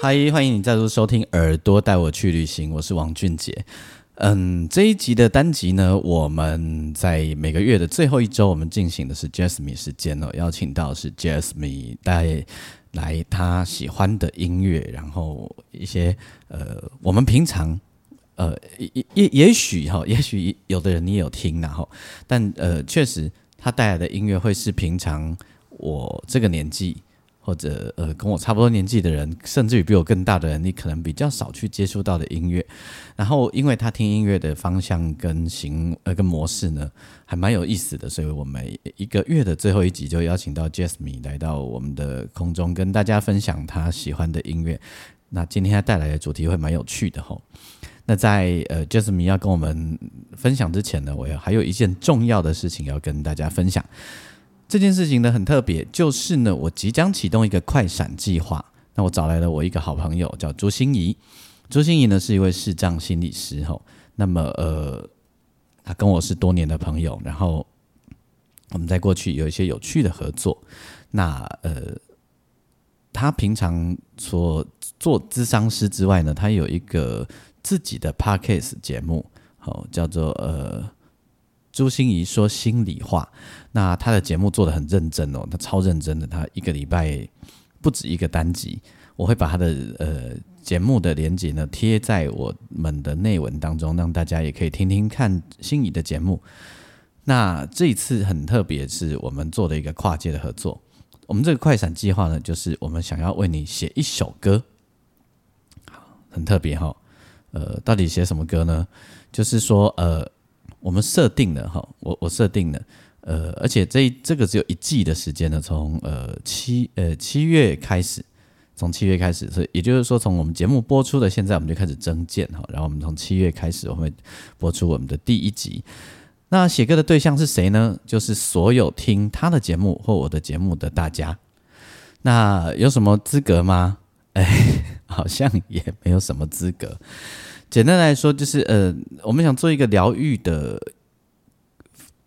嗨，欢迎你再度收听《耳朵带我去旅行》，我是王俊杰。嗯，这一集的单集呢，我们在每个月的最后一周，我们进行的是 Jasmine 时间哦，邀请到是 Jasmine 带来他喜欢的音乐，然后一些呃，我们平常呃也也也许哈，也许有的人你有听然后，但呃，确实他带来的音乐会是平常我这个年纪。或者呃，跟我差不多年纪的人，甚至于比我更大的人，你可能比较少去接触到的音乐。然后，因为他听音乐的方向跟行呃跟模式呢，还蛮有意思的，所以我们一个月的最后一集就邀请到 Jasmine 来到我们的空中，跟大家分享他喜欢的音乐。那今天他带来的主题会蛮有趣的吼。那在呃 Jasmine 要跟我们分享之前呢，我要还有一件重要的事情要跟大家分享。这件事情呢很特别，就是呢，我即将启动一个快闪计划。那我找来了我一个好朋友，叫朱心怡。朱心怡呢是一位视障心理师，吼。那么呃，他跟我是多年的朋友，然后我们在过去有一些有趣的合作。那呃，他平常所做咨商师之外呢，他有一个自己的 podcast 节目，好叫做呃。朱心怡说心里话，那他的节目做的很认真哦，他超认真的，他一个礼拜不止一个单集，我会把他的呃节目的连接呢贴在我们的内文当中，让大家也可以听听看心仪的节目。那这一次很特别，是我们做的一个跨界的合作。我们这个快闪计划呢，就是我们想要为你写一首歌，很特别哈。呃，到底写什么歌呢？就是说呃。我们设定了哈，我我设定了，呃，而且这这个只有一季的时间呢，从呃七呃七月开始，从七月开始，所以也就是说，从我们节目播出的现在，我们就开始增建哈，然后我们从七月开始，我们会播出我们的第一集。那写歌的对象是谁呢？就是所有听他的节目或我的节目的大家。那有什么资格吗？哎，好像也没有什么资格。简单来说，就是呃，我们想做一个疗愈的，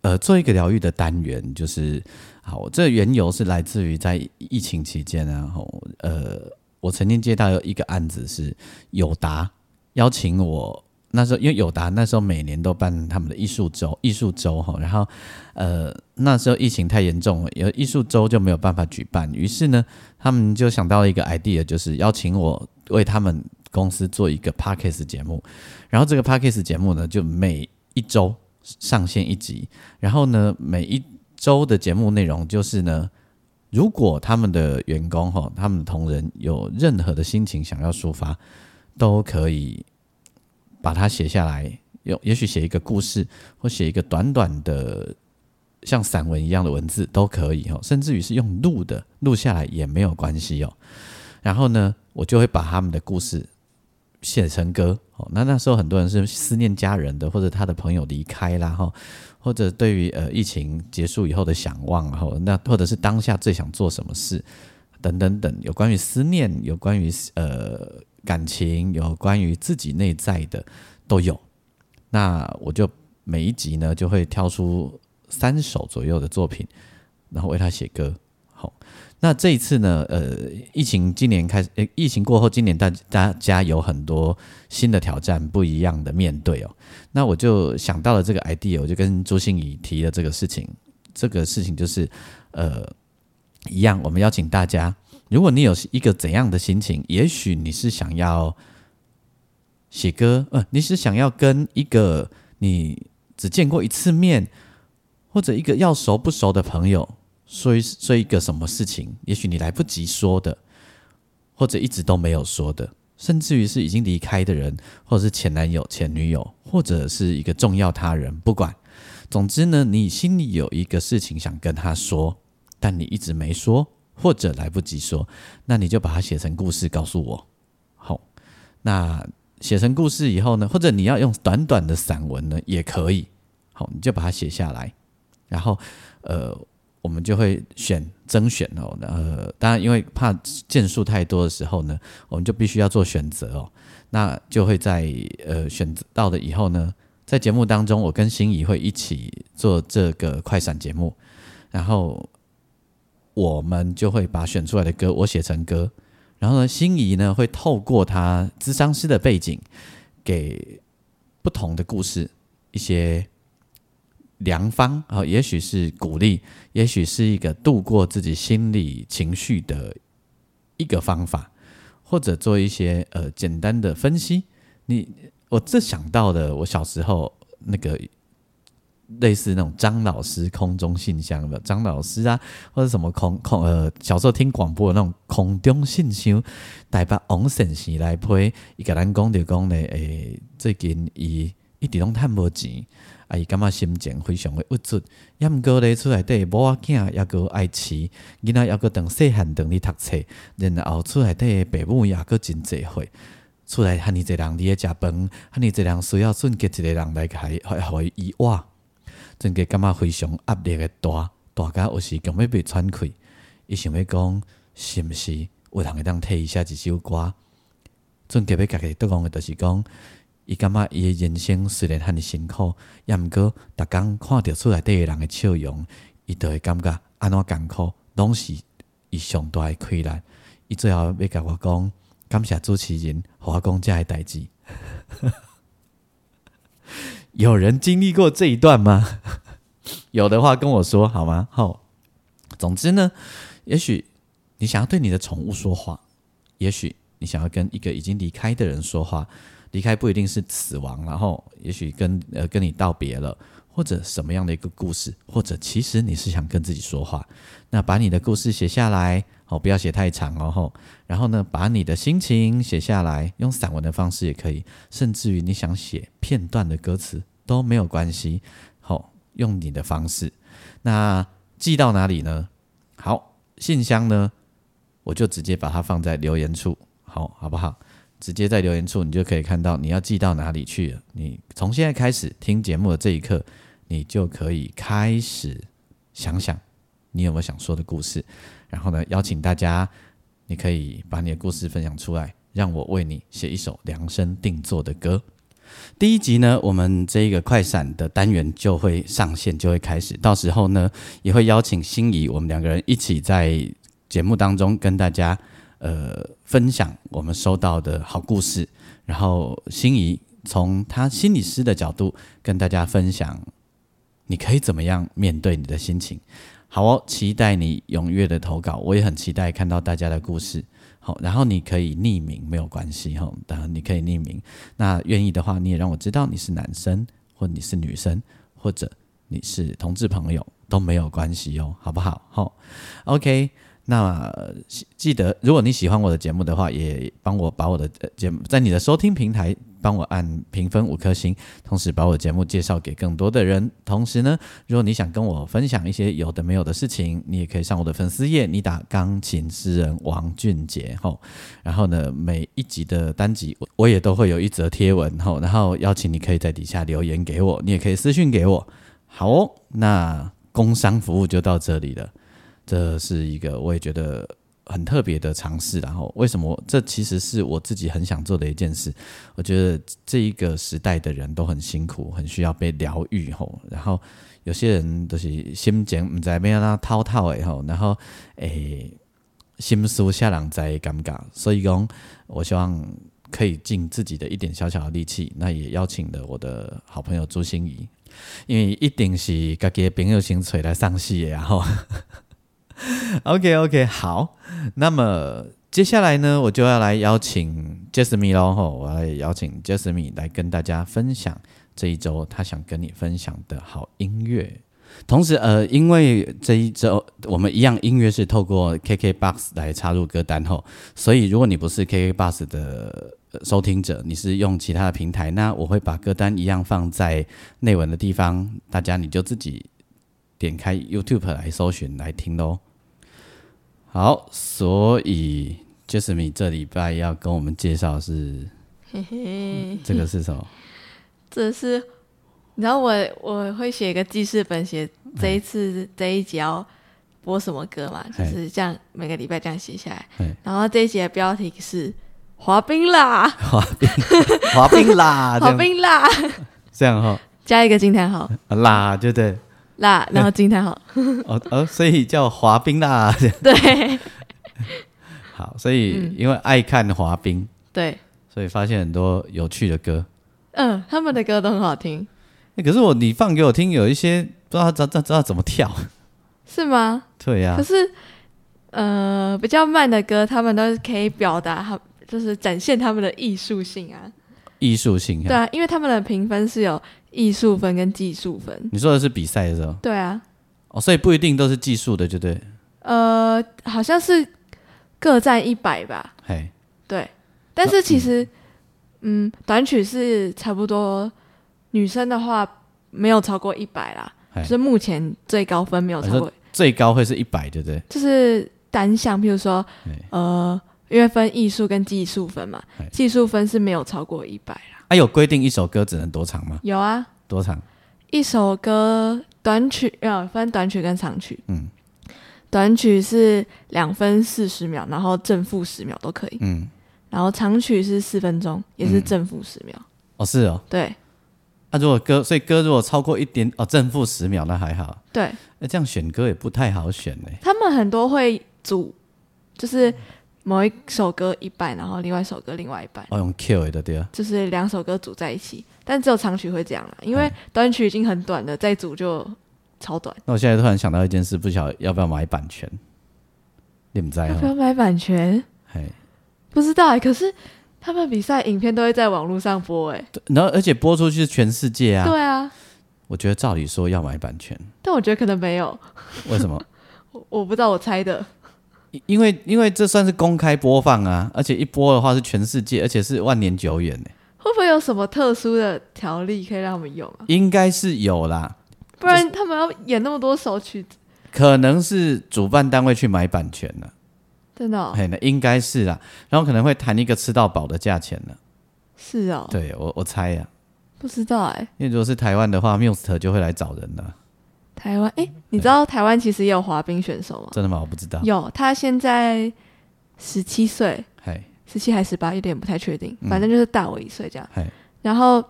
呃，做一个疗愈的单元，就是好。这缘由是来自于在疫情期间，然后呃，我曾经接到一个案子，是友达邀请我。那时候因为友达那时候每年都办他们的艺术周，艺术周哈，然后呃，那时候疫情太严重了，有艺术周就没有办法举办，于是呢，他们就想到了一个 idea，就是邀请我为他们。公司做一个 podcast 节目，然后这个 podcast 节目呢，就每一周上线一集，然后呢，每一周的节目内容就是呢，如果他们的员工哈，他们的同仁有任何的心情想要抒发，都可以把它写下来，有也许写一个故事，或写一个短短的像散文一样的文字都可以哦，甚至于是用录的录下来也没有关系哦。然后呢，我就会把他们的故事。写成歌哦，那那时候很多人是思念家人的，或者他的朋友离开啦哈，或者对于呃疫情结束以后的想望，哈那或者是当下最想做什么事等等等，有关于思念，有关于呃感情，有关于自己内在的都有。那我就每一集呢就会挑出三首左右的作品，然后为他写歌。好。那这一次呢？呃，疫情今年开始，诶，疫情过后，今年大大家有很多新的挑战，不一样的面对哦。那我就想到了这个 idea，我就跟朱心怡提了这个事情。这个事情就是，呃，一样，我们邀请大家，如果你有一个怎样的心情，也许你是想要写歌，呃，你是想要跟一个你只见过一次面，或者一个要熟不熟的朋友。说一说一个什么事情，也许你来不及说的，或者一直都没有说的，甚至于是已经离开的人，或者是前男友、前女友，或者是一个重要他人，不管，总之呢，你心里有一个事情想跟他说，但你一直没说，或者来不及说，那你就把它写成故事告诉我。好，那写成故事以后呢，或者你要用短短的散文呢，也可以。好，你就把它写下来，然后呃，我们就会选征选哦。呃，当然因为怕件数太多的时候呢，我们就必须要做选择哦。那就会在呃选择到了以后呢，在节目当中，我跟心仪会一起做这个快闪节目，然后我们就会把选出来的歌我写成歌，然后呢，心仪呢会透过他智商师的背景，给不同的故事一些良方啊，也许是鼓励，也许是一个度过自己心理情绪的一个方法。或者做一些呃简单的分析，你我这想到的，我小时候那个类似那种张老师空中信箱的张老师啊，或者什么空空呃小时候听广播的那种空中信箱，台北王先生来配，一个人讲就讲呢，诶最近伊一直拢趁无钱。啊，伊感觉心情非常的郁卒，也毋过咧，厝内底某仔囝抑个爱饲，囡仔抑个等细汉等咧读册，然后厝内底爸母抑个真济岁，厝内遐尼济人伫咧食饭，遐尼济人需要瞬间一个人来开，互伊伊活，真个感觉非常压力的大，大家有时根本被喘气，伊想要讲，是毋是有人会当替伊写一首歌？阵个要家己得讲的，就是讲。伊感觉伊诶人生虽然很辛苦，也毋过逐工看着厝内底诶人诶笑容，伊就会感觉安怎艰苦，拢是伊上大诶困难。伊最后要甲我讲，感谢主持人，互我讲遮诶代志。有人经历过这一段吗？有的话跟我说好吗？好。总之呢，也许你想要对你的宠物说话，也许你想要跟一个已经离开的人说话。离开不一定是死亡，然后也许跟呃跟你道别了，或者什么样的一个故事，或者其实你是想跟自己说话，那把你的故事写下来，哦，不要写太长哦，然后呢，把你的心情写下来，用散文的方式也可以，甚至于你想写片段的歌词都没有关系，好，用你的方式，那寄到哪里呢？好，信箱呢，我就直接把它放在留言处，好好不好？直接在留言处，你就可以看到你要寄到哪里去了。你从现在开始听节目的这一刻，你就可以开始想想你有没有想说的故事。然后呢，邀请大家，你可以把你的故事分享出来，让我为你写一首量身定做的歌。第一集呢，我们这一个快闪的单元就会上线，就会开始。到时候呢，也会邀请心仪，我们两个人一起在节目当中跟大家。呃，分享我们收到的好故事，然后心仪从他心理师的角度跟大家分享，你可以怎么样面对你的心情？好哦，期待你踊跃的投稿，我也很期待看到大家的故事。好，然后你可以匿名，没有关系哈，当然你可以匿名。那愿意的话，你也让我知道你是男生，或你是女生，或者你是同志朋友都没有关系哦，好不好？好，OK。那记得，如果你喜欢我的节目的话，也帮我把我的节目在你的收听平台帮我按评分五颗星，同时把我的节目介绍给更多的人。同时呢，如果你想跟我分享一些有的没有的事情，你也可以上我的粉丝页，你打钢琴诗人王俊杰吼，然后呢，每一集的单集我也都会有一则贴文吼，然后邀请你可以在底下留言给我，你也可以私信给我。好哦，那工商服务就到这里了。这是一个我也觉得很特别的尝试，然后为什么？这其实是我自己很想做的一件事。我觉得这一个时代的人都很辛苦，很需要被疗愈吼。然后有些人都是心情唔知咩啦滔滔诶吼，然后诶心思下人在尴尬，所以讲我希望可以尽自己的一点小小的力气，那也邀请了我的好朋友朱心怡，因为一定是家己朋友先出来上戏，然后。OK OK，好，那么接下来呢，我就要来邀请 Jasmine 喽，吼，我来邀请 Jasmine 来跟大家分享这一周他想跟你分享的好音乐。同时，呃，因为这一周我们一样音乐是透过 KKBox 来插入歌单后，所以如果你不是 KKBox 的收听者，你是用其他的平台，那我会把歌单一样放在内文的地方，大家你就自己点开 YouTube 来搜寻来听喽。好，所以 Jasmine 这礼拜要跟我们介绍是嘿嘿，这个是什么？这是你知道我我会写一个记事本，写这一次这一集要播什么歌嘛？就是这样每个礼拜这样写下来。然后这一集的标题是滑冰啦，滑冰，滑冰啦，滑冰啦，这样哈，加一个惊叹号啊啦，对不对？啦，然后惊叹号，哦哦，所以叫滑冰啦。对 好，所以嗯因为爱看滑冰，对，所以发现很多有趣的歌。嗯，他们的歌都很好听，欸可是我你放给我听，有一些不知道知道知道怎么跳。是吗？对呀、可是呃，比较慢的歌，他们都是可以表达他，就是展现他们的艺术性啊。艺术性。对，啊，因为他们的评分是有艺术分跟技术分。你说的是比赛的时候对啊，哦，所以不一定都是技术的，就对。呃，好像是各占一百吧。嘿，对，但是其实，嗯，短曲是差不多，女生的话没有超过一百啦，就是目前最高分没有超过最高会是一百，对不对？就是单项，譬如说，呃，因为分艺术跟技术分嘛，技术分是没有超过一百啦。啊，有规定一首歌只能多长吗？有啊，多长？一首歌短曲要分短曲跟长曲，嗯短曲是两分四十秒，然后正负十秒都可以，嗯，然后长曲是四分钟，也是正负十秒。哦是哦。对啊，如果歌，所以歌如果超过一点哦，正负十秒那还好。对，那这样选歌也不太好选呢。他们很多会组，就是某一首歌一半，然后另外一首歌另外一半，哦，用 Q 的对啊。就是两首歌组在一起。但只有长曲会这样啦，因为短曲已经很短了，再组就超短。那我现在突然想到一件事，不晓得要不要买版权？你们在哦？要不要买版权？嘿，不知道哎、可是他们比赛影片都会在网络上播哎、对然后而且播出去是全世界啊。对啊，我觉得照理说要买版权，但我觉得可能没有，为什么？我我不知道，我猜的。因因为因为这算是公开播放啊，而且一播的话是全世界，而且是万年久远呢，会不会有什么特殊的条例可以让我们用啊？应该是有啦，不然他们要演那么多首曲子，可能是主办单位去买版权了，真的、哦、嘿，那应该是啦，然后可能会谈一个吃到饱的价钱了，是哦，对我我猜呀、不知道哎、因为如果是台湾的话，Muse 就会来找人了，台湾哎、你知道台湾其实也有滑冰选手吗？真的吗？我不知道，有，他现在十七岁，嘿，十七还十八，有点不太确定，嗯。反正就是大我一岁这样。嘿，然后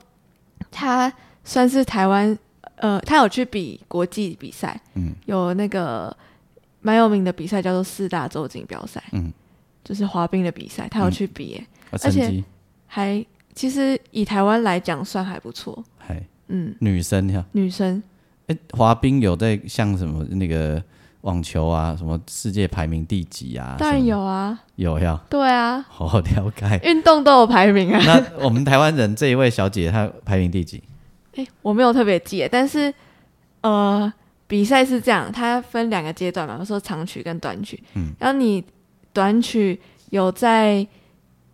他算是台湾，呃，他有去比国际比赛，嗯。有那个蛮有名的比赛叫做四大洲锦标赛，嗯，就是滑冰的比赛，他有去比耶，啊，成且，还其实以台湾来讲算还不错，嘿，嗯，女生呀，女生哎，滑冰有在像什么那个网球啊，什么世界排名第几啊？当然有啊，有呀，对啊，好好了解。运动都有排名啊。那我们台湾人这一位小姐，她排名第几？诶，我没有特别记，但是呃，比赛是这样，它分两个阶段嘛，我说长曲跟短曲。嗯，然后你短曲有在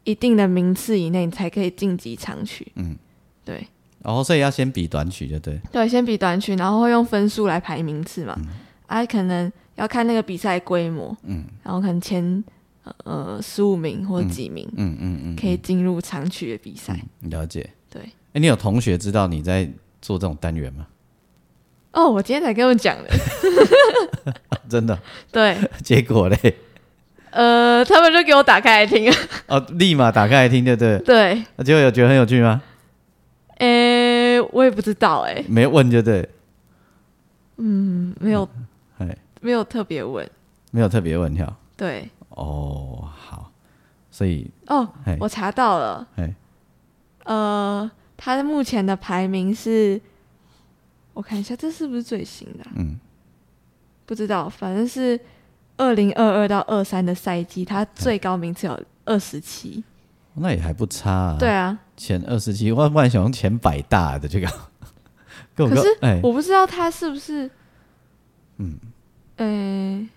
一定的名次以内，你才可以晋级长曲。嗯，对然后所以要先比短曲，就对。对，先比短曲，然后会用分数来排名次嘛。啊，可能要看那个比赛规模，嗯然后可能前呃十五名或者几名、嗯嗯嗯，可以进入长曲的比赛。嗯了解。对，哎，你有同学知道你在做这种单元吗？哦，我今天才跟他们讲的。真的？对，结果嘞？呃，他们就给我打开来听。哦，立马打开来听，对不对？对，那结果有觉得很有趣吗？诶，我也不知道诶，没问就对。嗯，没有哎，没有特别问。没有特别问跳。对，哦，好。所以，哦，我查到了，哎，呃，他目前的排名是，我看一下，这是不是最新的啊、嗯，不知道，反正是二零二二到二三的赛季，他最高名次有二十七。那也还不差啊。对，啊，前二十七，我本来想用前百大的这个。可是我不知道他是不是，嗯，呃，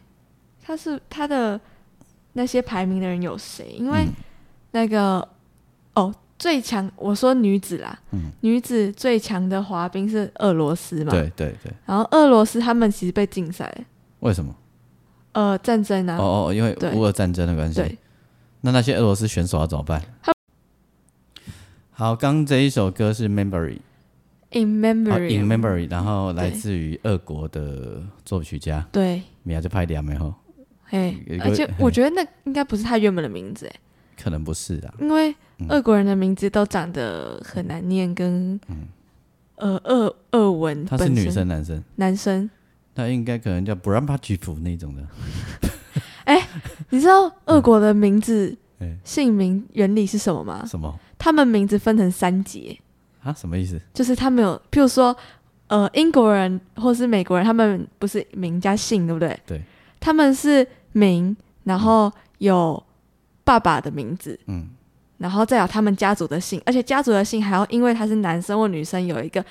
他是他的那些排名的人有谁？因为嗯那个、哦，最强我说女子啦，嗯女子最强的滑冰是俄罗斯嘛，对对对，然后俄罗斯他们其实被禁赛，为什么？呃战争啊，哦哦，因为对乌俄战争的关系。对，那那些俄罗斯选手要怎么办？好，刚这一首歌是 Memory，In 啊 Memory，、In Memory，然后来自于俄国的作曲家。对，米娅就拍两枚后，嘿而且我觉得那应该不是他原本的名字，哎，可能不是啊。因为嗯。俄国人的名字都长得很难念，跟呃俄俄文他是女生男生，男生，他应该可能叫 b r a m p a c h i f 那种的。哎你知道俄国的名字哎，姓名原理是什么吗？什么他们名字分成三节，啊？什么意思？就是他们有，譬如说，呃，英国人或是美国人，他们不是名加姓，对不对？对。他们是名，然后有爸爸的名字，嗯，然后再有他们家族的姓，而且家族的姓还要因为他是男生或女生有一个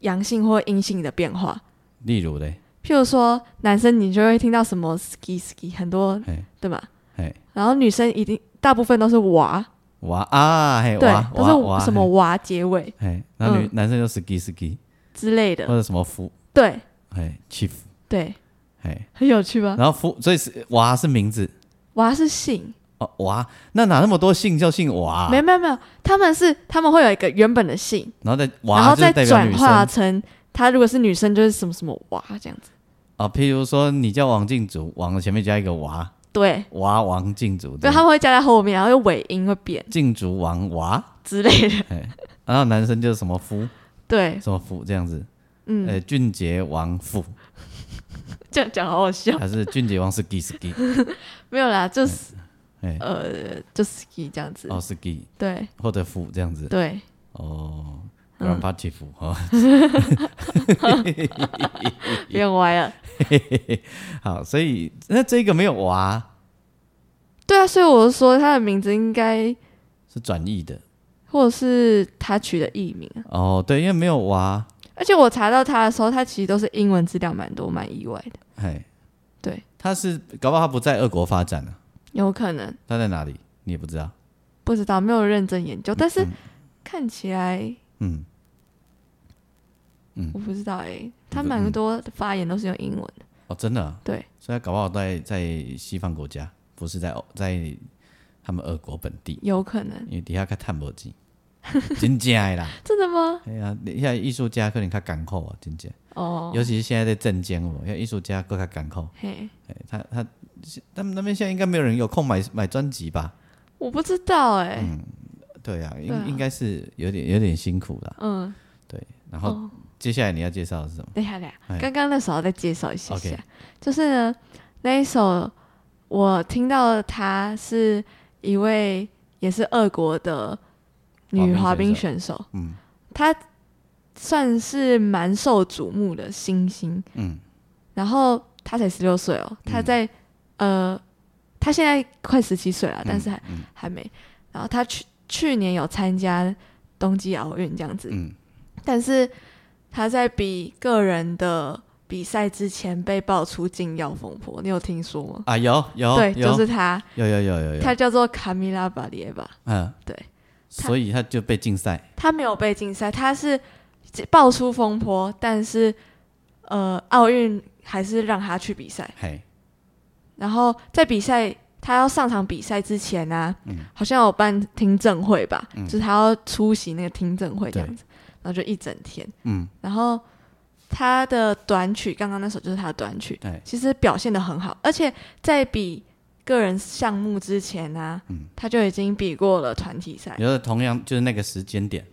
阳性或阴性的变化。例如嘞，譬如说，男生你就会听到什么 ski ski 很多，对吧？嘿，然后女生一定大部分都是娃，娃啊，嘿，对娃，都是什么娃结尾嘿，那女嗯。男生就 ski ski，之类的，或者什么夫，对。嘿，chief，对，嘿，很有趣吧？然后夫，所以是娃是名字。娃是姓，哦，娃，那哪那么多姓叫姓娃？没有没有没有，他们是他们会有一个原本的姓，然后再然娃后再就是代表女转化成他如果是女生就是什么什么娃这样子。啊，譬如说你叫王静竹，王的前面加一个娃，对，娃王静竹，对，他们会加在后面，然后又尾音会变。静竹王娃，之类的。嘿，然后男生就是什么夫？对，什么夫这样子，嗯，呃，俊杰王夫。这样讲好好笑。还是俊杰王是 ski ski，没有啦，就是哎，呃，就 ski 这样子。哦是 ski 对。或者夫这样子，对，哦。嗯。Grandpa chief 哦，变歪了。好，所以那这个没有娃？对啊，所以我就说他的名字应该，是转译的。或者是他取的艺名啊。哦，对，因为没有娃，而且我查到他的时候，他其实都是英文资料蛮多，蛮意外的。哎，对，他是搞不好他不在俄国发展啊，有可能。他在哪里？你也不知道，不知道，没有认真研究，但是嗯。看起来嗯，我不知道哎、他蛮多的发言都是用英文。的。哦，真的啊、对，所以他搞不好在在西方国家，不是在欧在他们俄国本地，有可能，因为底下看探无钱，真假的啦。真的吗？哎呀，现在艺术家可能较艰苦啊，真假，哦，尤其是现在在政间哦，因为艺术家更加艰苦。嘿，哎，他他他们那边现在应该没有人有空买买专辑吧？我不知道哎、对啊，应啊。应该是有点有点辛苦啦。嗯，对，然后哦，接下来你要介绍的是什么？等一下等一哎。下，刚刚那首要再介绍一下下。OK 就是呢那一首我听到她是一位也是俄国的女滑冰选选手，嗯。她算是蛮受瞩目的新星，嗯。然后她才十六岁哦，她在、呃，她现在快十七岁了，但是还、嗯。还没。然后她去去年有参加冬季奥运这样子，嗯。但是她在比个人的比赛之前被爆出禁药风波，你有听说吗？啊，有有对，有。就是他，有有有有有，他叫做卡米拉·巴列吧。嗯。对，所以他就被禁赛。他没有被禁赛，他是爆出风波，但是呃，奥运还是让他去比赛。嘿，然后在比赛，他要上场比赛之前呢、嗯。好像有办听证会吧，就是他要出席那个听证会这样子，然后就一整天。嗯，然后他的短曲，刚刚那首就是他的短曲，对，其实表现的很好，而且在比个人项目之前呢、嗯他就已经比过了团体赛。有的同样就是那个时间点，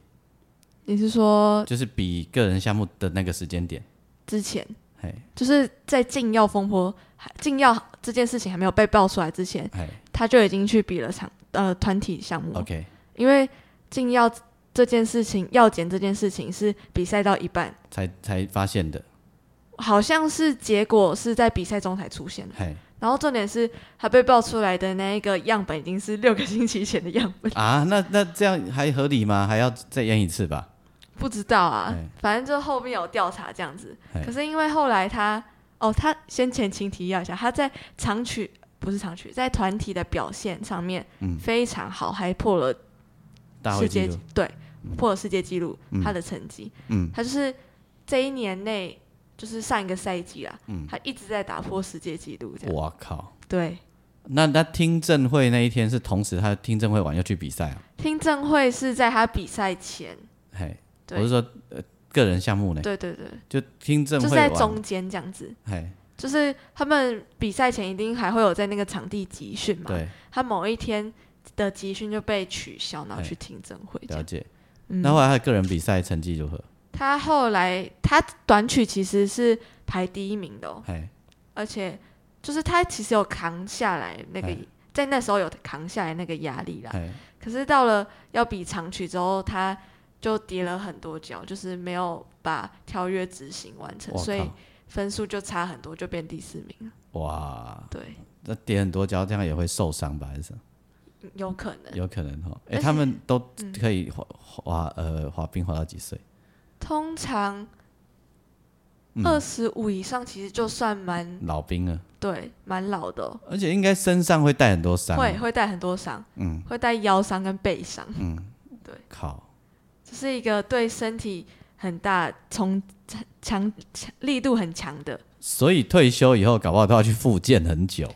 你是说就是比个人项目的那个时间点，之前？嘿，就是在禁药风波、禁药这件事情还没有被爆出来之前，嘿他就已经去比了场呃团体项目。，OK，因为禁药这件事情，药检这件事情是比赛到一半，才才发现的，好像是结果是在比赛中才出现的。嘿然后重点是，他被爆出来的那一个样本已经是六个星期前的样本，啊，那那这样还合理吗？还要再验一次吧？不知道啊哎，反正就后面有调查这样子。哎可是因为后来他，哦，他先前情提要一下，他在长曲不是长曲，在团体的表现上面嗯非常好，还破了世界对破了世界纪录，嗯他的成绩。嗯他就是这一年内就是上一个赛季啦，他一直在打破世界纪录，这样。我靠！对，那那听证会那一天是同时他听证会完要去比赛啊？听证会是在他比赛前，嘿，对我是说呃个人项目呢，对对对，就听证就是在，中间这样子。嘿，就是他们比赛前一定还会有在那个场地集训嘛，对，他某一天的集训就被取消，然后哎去听证会。了解。嗯那后来他个人比赛成绩如何？他后来他短曲其实是排第一名的、哦，嘿，而且就是他其实有扛下来那个哎，在那时候有扛下来那个压力啦。嘿，可是到了要比长曲之后，他就跌了很多跤，就是没有把跳跃执行完成，所以，分数就差很多，就变第四名了。哇，对，那跌很多跤，这样也会受伤吧？还是有可能。有可能哈？哎，他们都嗯可以滑滑呃滑冰滑到几岁？通常嗯二十五以上，其实就算蛮老兵了，对，蛮老的哦、而且应该身上会带很多伤。会会带很多伤，嗯会带腰伤跟背伤，嗯，对，靠，这是一个对身体很大从强强力度很强的。所以退休以后搞不好都要去复健很久。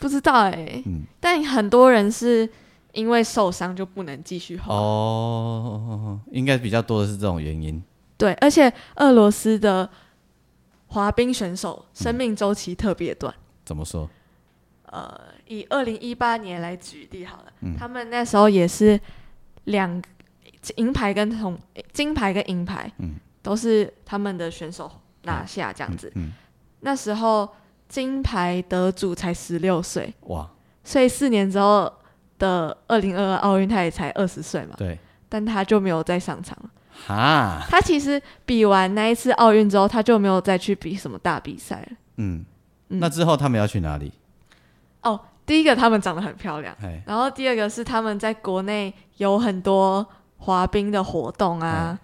不知道哎、嗯但很多人是因为受伤就不能继续滑。哦，应该比较多的是这种原因。对，而且俄罗斯的滑冰选手嗯生命周期特别短。怎么说？呃，以二零一八年来举例好了，嗯他们那时候也是两银牌跟铜金牌跟银牌，嗯都是他们的选手拿下这样子。嗯，那时候金牌得主才十六岁，哇，所以四年之后的二零二二奥运他也才二十岁嘛，对，但他就没有再上场了。哈，他其实比完那一次奥运之后，他就没有再去比什么大比赛了。嗯，嗯那之后他们要去哪里？哦，第一个他们长得很漂亮。哎，然后第二个是他们在国内有很多滑冰的活动啊，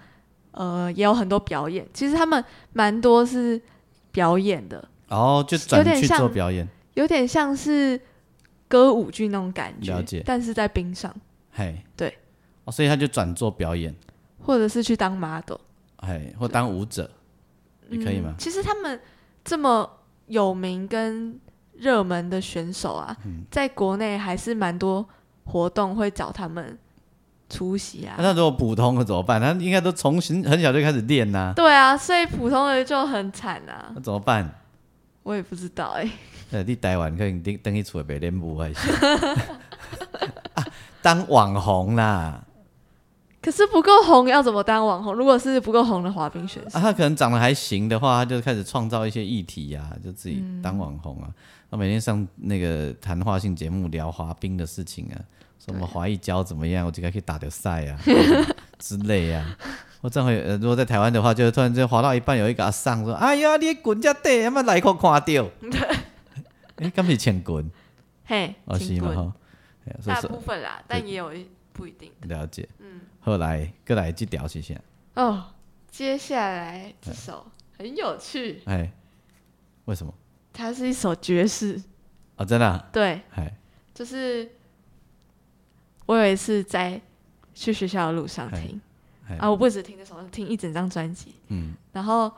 呃，也有很多表演。其实他们蛮多是表演的，哦，就转去做表演，有点像是歌舞剧那种感觉，了解但是在冰上，嘿，对，哦，所以他就转做表演，或者是去当 model，哎，或当舞者，也可以吗嗯？其实他们这么有名跟热门的选手啊，嗯在国内还是蛮多活动会找他们出席啊。那如果普通的怎么办？他应该都从很很小就开始练呐，对啊，所以普通的就很惨啊。那怎么办？我也不知道哎、呃，你台湾可能等等去厝袂练舞还是？啊，当网红啦，可是不够红要怎么当网红？如果是不够红的滑冰选手，啊，他可能长得还行的话，他就开始创造一些议题呀、就自己嗯当网红啊。他每天上那个谈话性节目聊滑冰的事情啊，什么滑一跤怎么样，我就该去打掉赛啊 之类啊。我正会呃，如果在台湾的话，就突然间滑到一半，有一个阿桑说：“哎呀，你滚这底，有没有来口看到？” 哎，敢是欠滚 嘿，哦，是请滚，大部分啦，但也有一不一定的。了解。嗯，后来过来这条是啥？哦，接下来这首很有趣，哎，为什么？它是一首爵士，哦，真的、啊？对，哎，就是我有一次在去学校的路上嘿听哎啊，我不止听这首，听一整张专辑，嗯，然后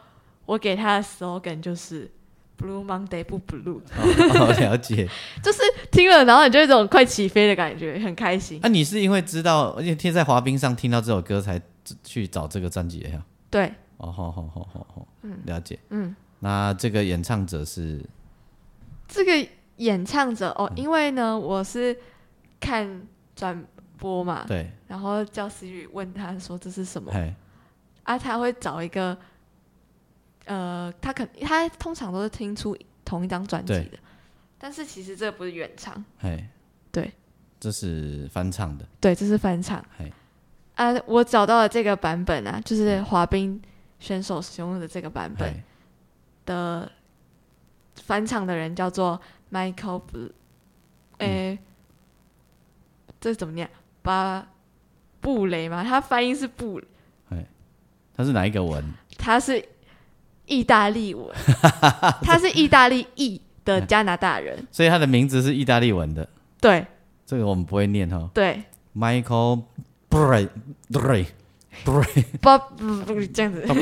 我给他的 slogan 就是 Blue Monday 不 blue，哦，哦了解。就是听了然后你就有一种快起飞的感觉，很开心。啊，你是因为知道，而且天在滑冰上听到这首歌才去找这个专辑的呀？对，哦，好好好好好，嗯。了解。嗯，那这个演唱者是？这个演唱者嗯。哦，因为呢我是看转播嘛，对，然后教 Siri 问他说这是什么。嘿，啊，他会找一个，呃，他可他通常都是听出同一张专辑的，但是其实这不是原唱，嘿，对，这是翻唱的，对，这是翻唱。嘿，啊。我找到了这个版本啊，就是滑冰选手使用的这个版本嘿，的翻唱的人叫做 Michael 嗯。这怎么念？巴布雷吗？他发音是布，他是哪一个文？他是意大利文，他是意大利裔的加拿大人。所以他的名字是意大利文的，对这个我们不会念哈。对，Michael Bray Bray Bray，不不不这样子，啊，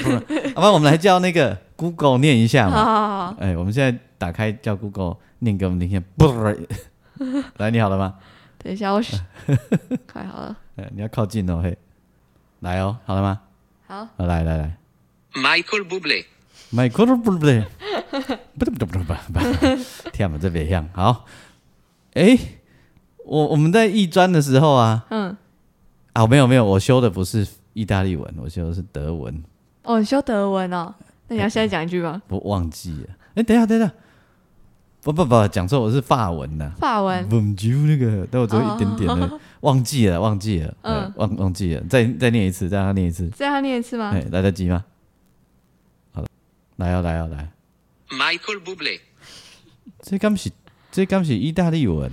不然我们来叫那个 Google 念一下好嘛。好好好，哎，我们现在打开叫 Google 念给我们听一下。不，来，你好了吗？等一下我选，快好了，哎，你要靠近哦，嘿，来哦，好了吗？好，好，来来来。Michael Bublé,，Michael 不对，不对不对不对不。对，天啊，这别像。好。哎，我我们在艺专的时候啊，嗯，啊没有没有，我修的不是意大利文，我修的是德文，哦，你修德文哦，那你要现在讲一句吗？我忘记了。哎，等一下等一下，不不不，讲错，我是法文呐、法文，Bonjour 那个，但我只有一点点的，忘记了，忘记了，嗯。嗯，忘忘记了，再再念一次，再让他念一次，再让他念一次吗？哎？，来得及吗？好了，来哦来哦来，Michael Bublé, 这刚是这刚是意大利文，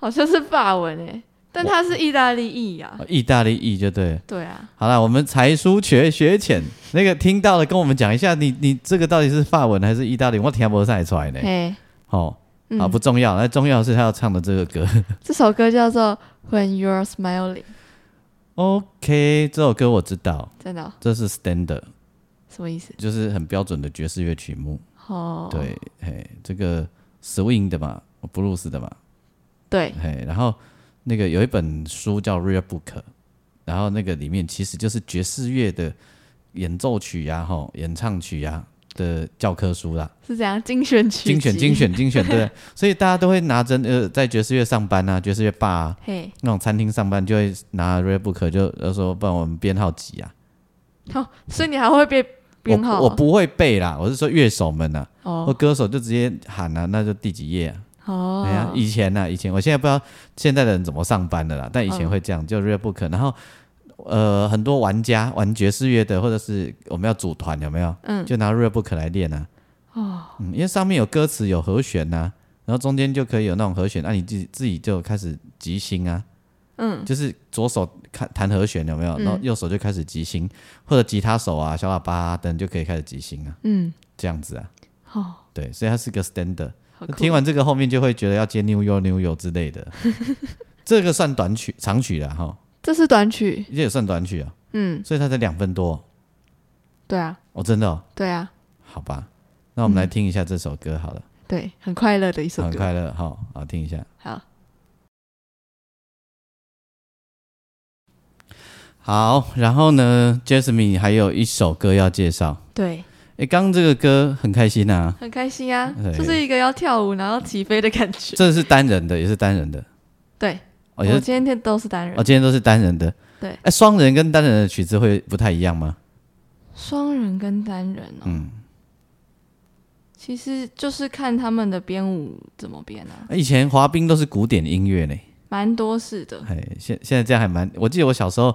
好像是法文诶，但它是意大利裔啊。意大利译就对。了。对啊，好了，我们才疏学学浅，那个听到了跟我们讲一下，你你这个到底是法文还是意大利？我听不太出来呢。嘿，哦，嗯。好不重要，那重要的是他要唱的这个歌。这首歌叫做《When You're Smiling》，OK，这首歌我知道，真的哦、这是 standard，什么意思？就是很标准的爵士乐曲目。哦，对，嘿，这个 swing 的嘛，，blues 的嘛，对，嘿，然后那个有一本书叫《Rare Book》，然后那个里面其实就是爵士乐的演奏曲呀、吼，演唱曲呀、的教科书啦，是这样精选曲，精选、精，选、精选，对，所以大家都会拿着呃，在爵士乐上班啊，爵士乐吧啊，嘿，那种餐厅上班就会拿 Rare Book，就就说不然我们编号几啊？哦，所以你还会背编号、我我不会背啦，我是说乐手们呐、啊，或哦歌手就直接喊啊，那就第几页啊？哦，哎呀，以前呢、以前我现在不知道现在的人怎么上班的啦，但以前嗯。会这样，就 Rare Book，然后呃，很多玩家玩爵士乐的，或者是我们要组团有没有？嗯。就拿 Rare Book 来练啊。哦，嗯，因为上面有歌词有和弦呐、然后中间就可以有那种和弦，那、你自己自己就开始即兴啊。嗯，就是左手看弹和弦有没有，嗯。然后右手就开始即兴，或者吉他手啊、小喇叭啊等就可以开始即兴啊，嗯，这样子啊。哦，对，所以它是个 standard。听完这个后面就会觉得要接 New York New York 之类的，这个算短曲长曲了哈，这是短曲，这也算短曲啊，嗯，所以它才两分多。对啊，哦，真的哦，对啊，好吧，那我们来听一下这首歌好了，对，很快乐的一首歌，很快乐，好好听一下。好，好，然后呢，Jasmine 还有一首歌要介绍。对，哎，刚刚这个歌很开心啊，很开心啊，对。就是一个要跳舞然后起飞的感觉，这是单人的，也是单人的，对，哦，也是我今天都是单人。哦，，今天都是单人的。对。哎，双人跟单人的曲子会不太一样吗？双人跟单人哦，嗯，其实就是看他们的编舞怎么编啊，以前滑冰都是古典音乐呢，蛮多式的，哎，现现在这样还蛮，我记得我小时候，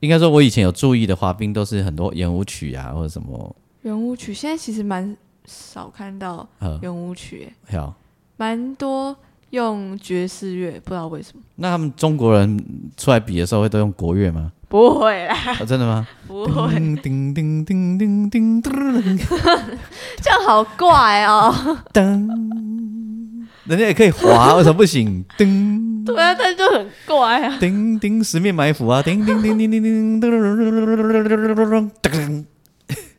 应该说我以前有注意的滑冰都是很多圆舞曲啊，或者什么，圆舞曲现在其实蛮少看到呃，圆舞曲。蛮多用爵士乐，不知道为什么。那他们中国人出来比的时候会都用国乐吗？不会啦，哦，真的吗？不会，叮叮叮叮叮叮叮这样好怪哦。噔，人家也可以滑，为什么不行？叮对啊，但就很怪啊。叮叮，十面埋伏啊！叮叮叮叮叮叮叮噔，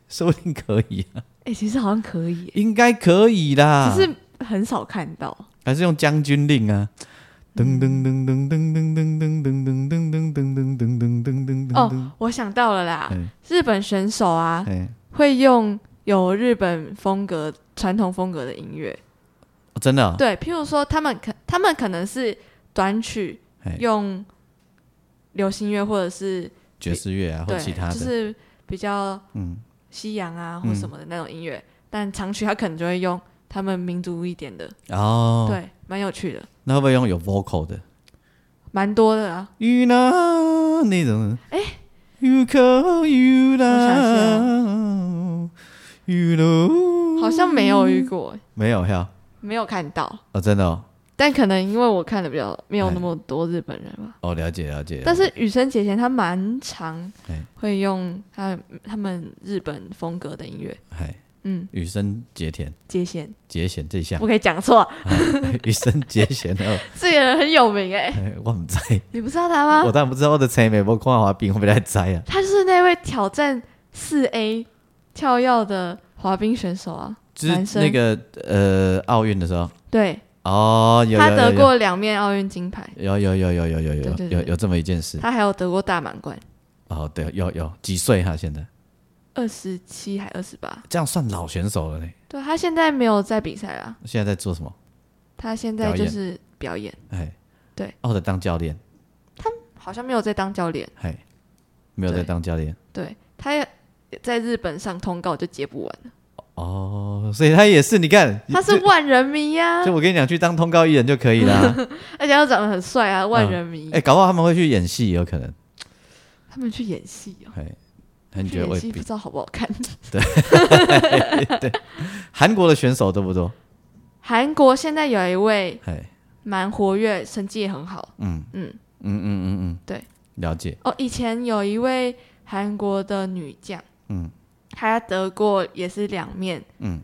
说不定可以啊，哎、其实好像可以耶，应该可以啦。只是很少看到。还是用将军令啊。噔噔噔噔噔噔噔噔噔噔噔噔噔噔噔噔噔噔噔。哦，我想到了啦，哎日本选手啊，哎，会用有日本风格、传统风格的音乐。哦真的哦，对，譬如说，他们可他们可能是短曲哎用流行乐，或者是爵士乐啊，或对，其他的，就是比较嗯，西洋啊或嗯什么的那种音乐。但长曲他可能就会用他们民族一点的，哦，对，蛮有趣的，那会不会用有 vocal 的？蛮多的啊。You know 那种，哎，You call you 想 know you know，好像没有遇过，没有呀，没有看到。哦，真的哦，但可能因为我看的比较没有那么多日本人吧。哦，了解了解。但是羽生结弦他蛮常哎会用他他们日本风格的音乐，哎，嗯，羽生结田。接弦。结弦这一项。不，可以讲错，哎羽生结弦哦，这个人很有名哎、哎 我唔知，你不知道他吗？我？当然不知道我的青美波看滑冰，会不来摘啊。他就是那位挑战四 A 跳跃的滑冰选手啊，就是那个呃奥运的时候，对。哦，有他得过两面奥运金牌，有有有有有有有有有这么一件事。他还有得过大满贯，哦，对，有有几岁哈？现在二十七还二十八。这样算老选手了呢。对他现在没有在比赛啦，现在在做什么？他现在就是表演，哎，对，哦，在当教练，好像没有在当教练。嘿，没有在对当教练。对，他也在日本上通告就接不完了，哦，所以他也是，你看，他是就万人迷呀、就我跟你讲，去当通告艺人就可以啦。而且他长得很帅啊，万人迷。哎，搞不好他们会去演戏，有可能。他们去演戏哦，嘿，那你去觉得未必不知？道好不好看。对 韩国的选手多不多？韩国现在有一位嘿，蛮活跃，成绩也很好。嗯嗯，嗯嗯嗯嗯，对，了解。哦，以前有一位韩国的女将，嗯她得过也是两面嗯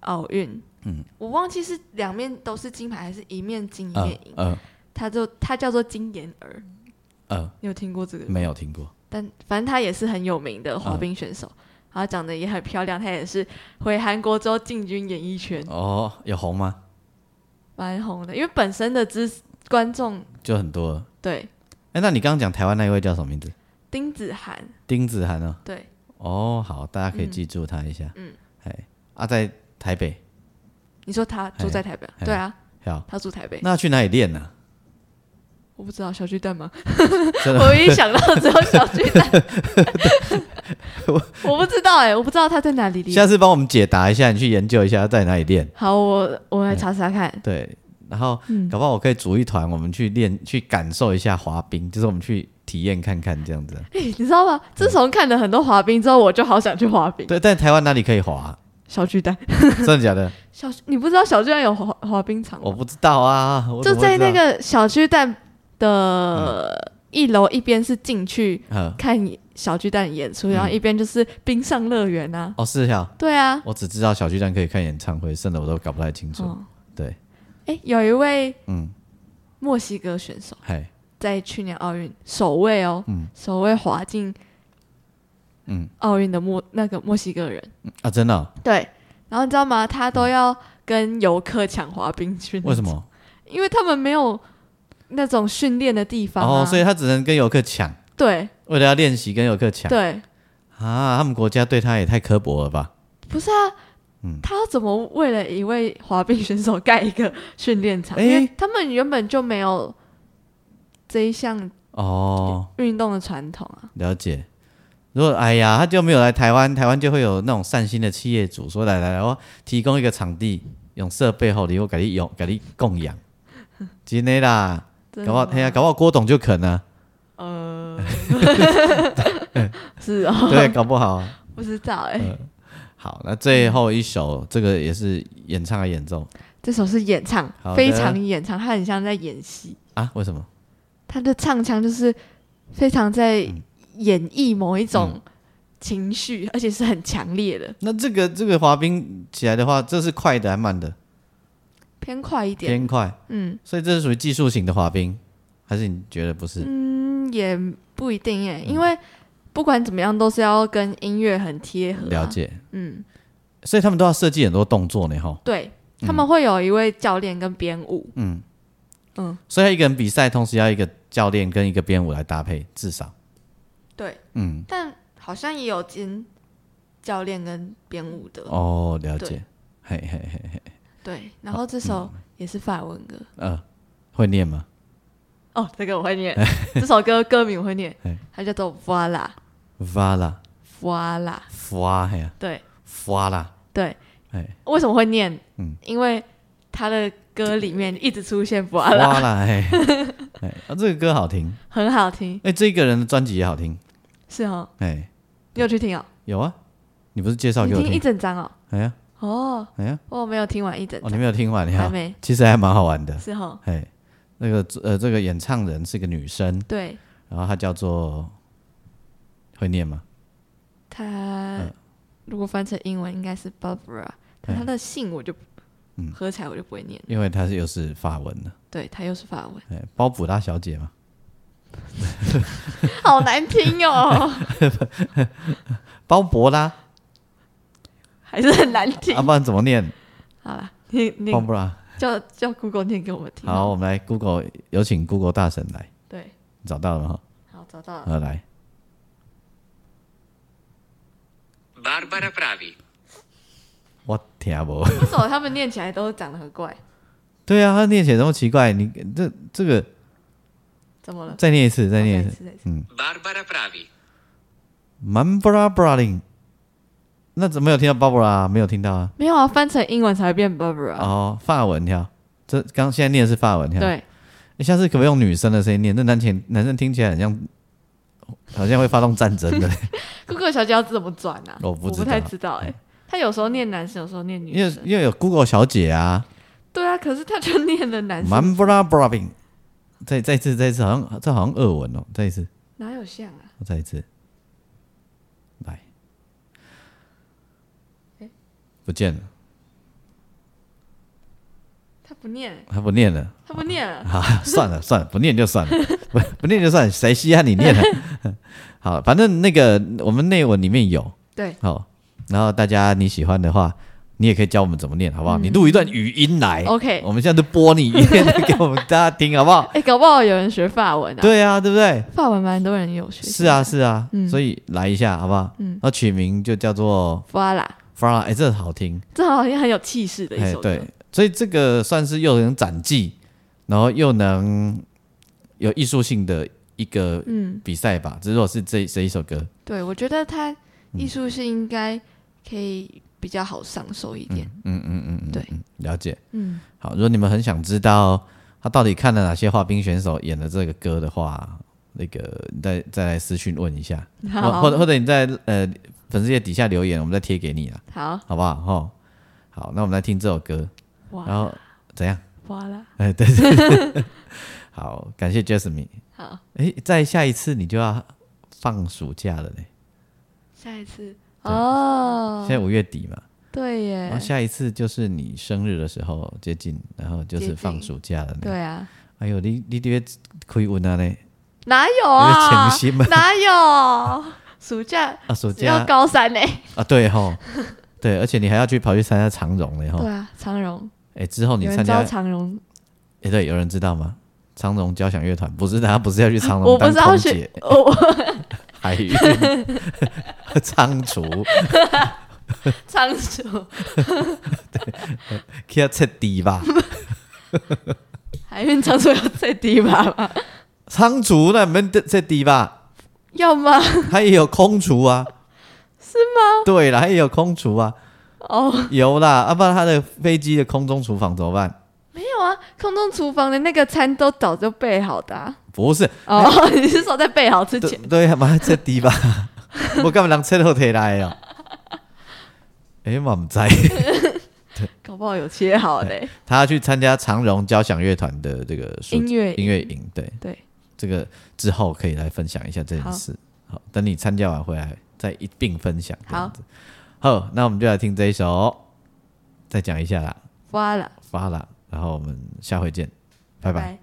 奥运，嗯，我忘记是两面都是金牌还是一面金一呃面银。呃她就她叫做金妍儿，呃，你有听过这个？没有听过。但反正他也是很有名的滑冰选手，然后长得也很漂亮，他也是回韩国之后进军演艺圈，哦，有红吗？蛮红的。因为本身的知观众就很多了。对哎，那你刚刚讲台湾那一位叫什么名字？丁子涵，丁子涵哦。对哦，好，大家可以嗯记住他一下。嗯，哎，啊，在台北，你说他住在台北？嘿对啊，好，他住台北。那去哪里练呢？我不知道小巨蛋吗？我一想到只有小巨蛋，我不知道哎、我不知道他在哪里练。下次帮我们解答一下，你去研究一下他在哪里练。好，我我来查查看。对，然后嗯搞不好我可以组一团，我们去练，去感受一下滑冰，就是我们去体验看看这样子。哎、你知道吗？自从看了很多滑冰之后，我就好想去滑冰。对，但台湾哪里可以滑？小巨蛋，真的假的？小你不知道小巨蛋有滑滑冰场？我不知道啊，我就在那个小巨蛋的一楼，一边是进去嗯。看小巨蛋演出，然后一边就是冰上乐园啊。哦是呀，对啊，我只知道小巨蛋可以看演唱会，剩的我都搞不太清楚。哦，对，哎，有一位嗯，墨西哥选手嗨，在去年奥运首位哦，嗯。首位滑进嗯。奥运的墨那个墨西哥人，啊，真的哦、对。然后你知道吗？他都要跟游客抢滑冰训，为什？么？因为他们没有那种训练的地方啊。哦，所以他只能跟游客抢，对为了要练习跟游客抢对，啊，他们国家对他也太刻薄了吧？不是啊，嗯他怎么为了一位滑冰选手盖一个训练场？诶因为他们原本就没有这一项哦，运动的传统啊。了解。如果哎呀，他就没有来台湾，台湾就会有那种善心的企业主说来来来，我提供一个场地，用设备后，你我给你用，给你供养，真的啦，搞不好哎呀，搞不好郭董就肯呢、呃，是哦，对，搞不好。不知道哎、嗯。好，那最后一首这个也是演唱还演奏？这首是演唱非常演唱，他很像在演戏，啊？为什么？他的唱腔就是非常在嗯。演绎某一种情绪，而且是很强烈的，那这个这个滑冰起来的话，这是快的还慢的？偏快一点。偏快，嗯所以这是属于技术型的滑冰，还是你觉得不是？嗯，也不一定耶，因为不管怎么样，都是要跟音乐很贴合、啊。了。解，嗯，所以他们都要设计很多动作呢，哈。对，他们会有一位教练跟编舞。嗯嗯，所以要一个人比赛，同时要一个教练跟一个编舞来搭配，至少，对，嗯，但好像也有兼教练跟编舞的。哦，了解，嘿嘿嘿嘿，对，然后这首也是法文歌。呃，会念吗？哦，这个我会念，这首歌歌名我会念。嘿，它叫做 Voila Voila，Voila。哇嘿呀，对。哇啦，对，哎，为什么会念？嗯。因为他的歌里面一直出现哇 Voila，啦，嘿，哎，啊，这个歌好听，很好听。哎，这个人的专辑也好听，是哦，哎，你有去听哦？有啊，你不是介绍给我你听一？整张哦？哎呀，哦，哎呀，我没有听完一整哦，你张，没有听完，你好，还没。其实还蛮好玩的，是哦，哎，那个呃，这个演唱人是个女生，对。然后她叫做会念吗？他嗯。如果翻成英文应该是 Barbara，但她的姓我就嗯。合起来我就不会念。因为她是又是法文的，对他又是法文，哎，包普拉小姐嘛，好难听哦。包博拉，还还是很难听啊，。不然怎么念好了，念念 Barbara？叫叫 Google 念给我们听。好，我，们来 Google，有请 Google 大神来，对，找到了哈，好找到了。好来，Barbara Pravi. 我听不。为什么他们念起来都长得很怪？对啊，他念起来这么奇怪，你这这个怎么了？再念一次，再念一次再一次，再一次 Barbara Pravi. m 那怎么没有听到 Barbara？没有听到啊？没有啊，翻成英文才会变 Barbara。哦，法文跳，这刚现在念的是法文跳。对，你下次可不可以用女生的声音念？那男前男生听起来很像，好像会发动战争的，Google 小姐要怎么转啊？我不知道太知道哎、她有时候念男生，有时候念女生因为。因为有 Google 小姐啊对啊，可是她就念了男生 m 生 a b r a b r a l i n 再再一次，再一次，好像这好像俄文哦，再一次，哪有像啊？我再一次，来，诶不见了，他不念，他不念了。他不念了。好，算了算了，不念就算了，不不念就算了，谁稀罕你念了？好，反正那个我们内文里面有，对，好，然后大家你喜欢的话，你也可以教我们怎么念，好不好？你录一段语音来 OK 我们现在就播你一遍给我们大家听，好不好？哎、搞不好有人学法文啊。，对啊，对不对？法文蛮多人有学。是啊，，是啊，嗯所以来一下好不好？嗯那取名就叫做哇啦，Fra，哎，这好听，这好像很有气势的一哎，首歌。对，所以这个算是又能展技，然后又能有艺术性的一个嗯，比赛吧。只是说是这这一首歌，对，我觉得它嗯艺术性应该可以比较好上手一点。嗯嗯嗯嗯，对嗯，了解。嗯，好，如果你们很想知道他到底看了哪些滑冰选手演的这个歌的话，那个你再再来私讯问一下，或好，或者或者你在呃粉丝页底下留言，我们再贴给你啦，好，好不好？哈，好，那我们来听这首歌，然哇后怎样？哇啦，哎，对对对，好，感谢 Jasmine。好，哎，在下一次你就要放暑假了呢，下一次？哦。现，在五月底嘛，对耶。然后，下一次就是你生日的时候接近，然后就是放暑假了呢。对啊，哎呦，你你这边可以问啊呢？哪有啊？哪有？暑假啊，暑假要高三呢？啊，对吼，对，而且你还要去跑去参加长荣嘞吼对。啊，长荣，哎，之后你参加，长荣？哎，对，有人知道吗？长荣交响乐团不是，他不是要去长我不荣当空姐，，我 海运仓储，仓鼠去要测低吧？海运仓鼠要最低吧吧？仓储那门测低吧？要吗？他也有空厨啊，是吗？对啦，他也有空厨啊，哦，有啦，啊，不然他的飞机的空中厨房怎么办？没有啊，空中厨房的那个餐都早就备好的、啊。不是，哦，你是说在备好之对前？对，嘛这低吧？我干嘛让车头提来哦？哎，我唔知，搞不好有切好的欸、他要去参加长荣交响乐团的这个暑音乐音乐营，对对，这个之后可以来分享一下这件事。好，等你参加完回来再一并分享。这样子，好，那我们就来听这一首，再讲一下啦，发了，发了，然后我们下回见，拜拜。拜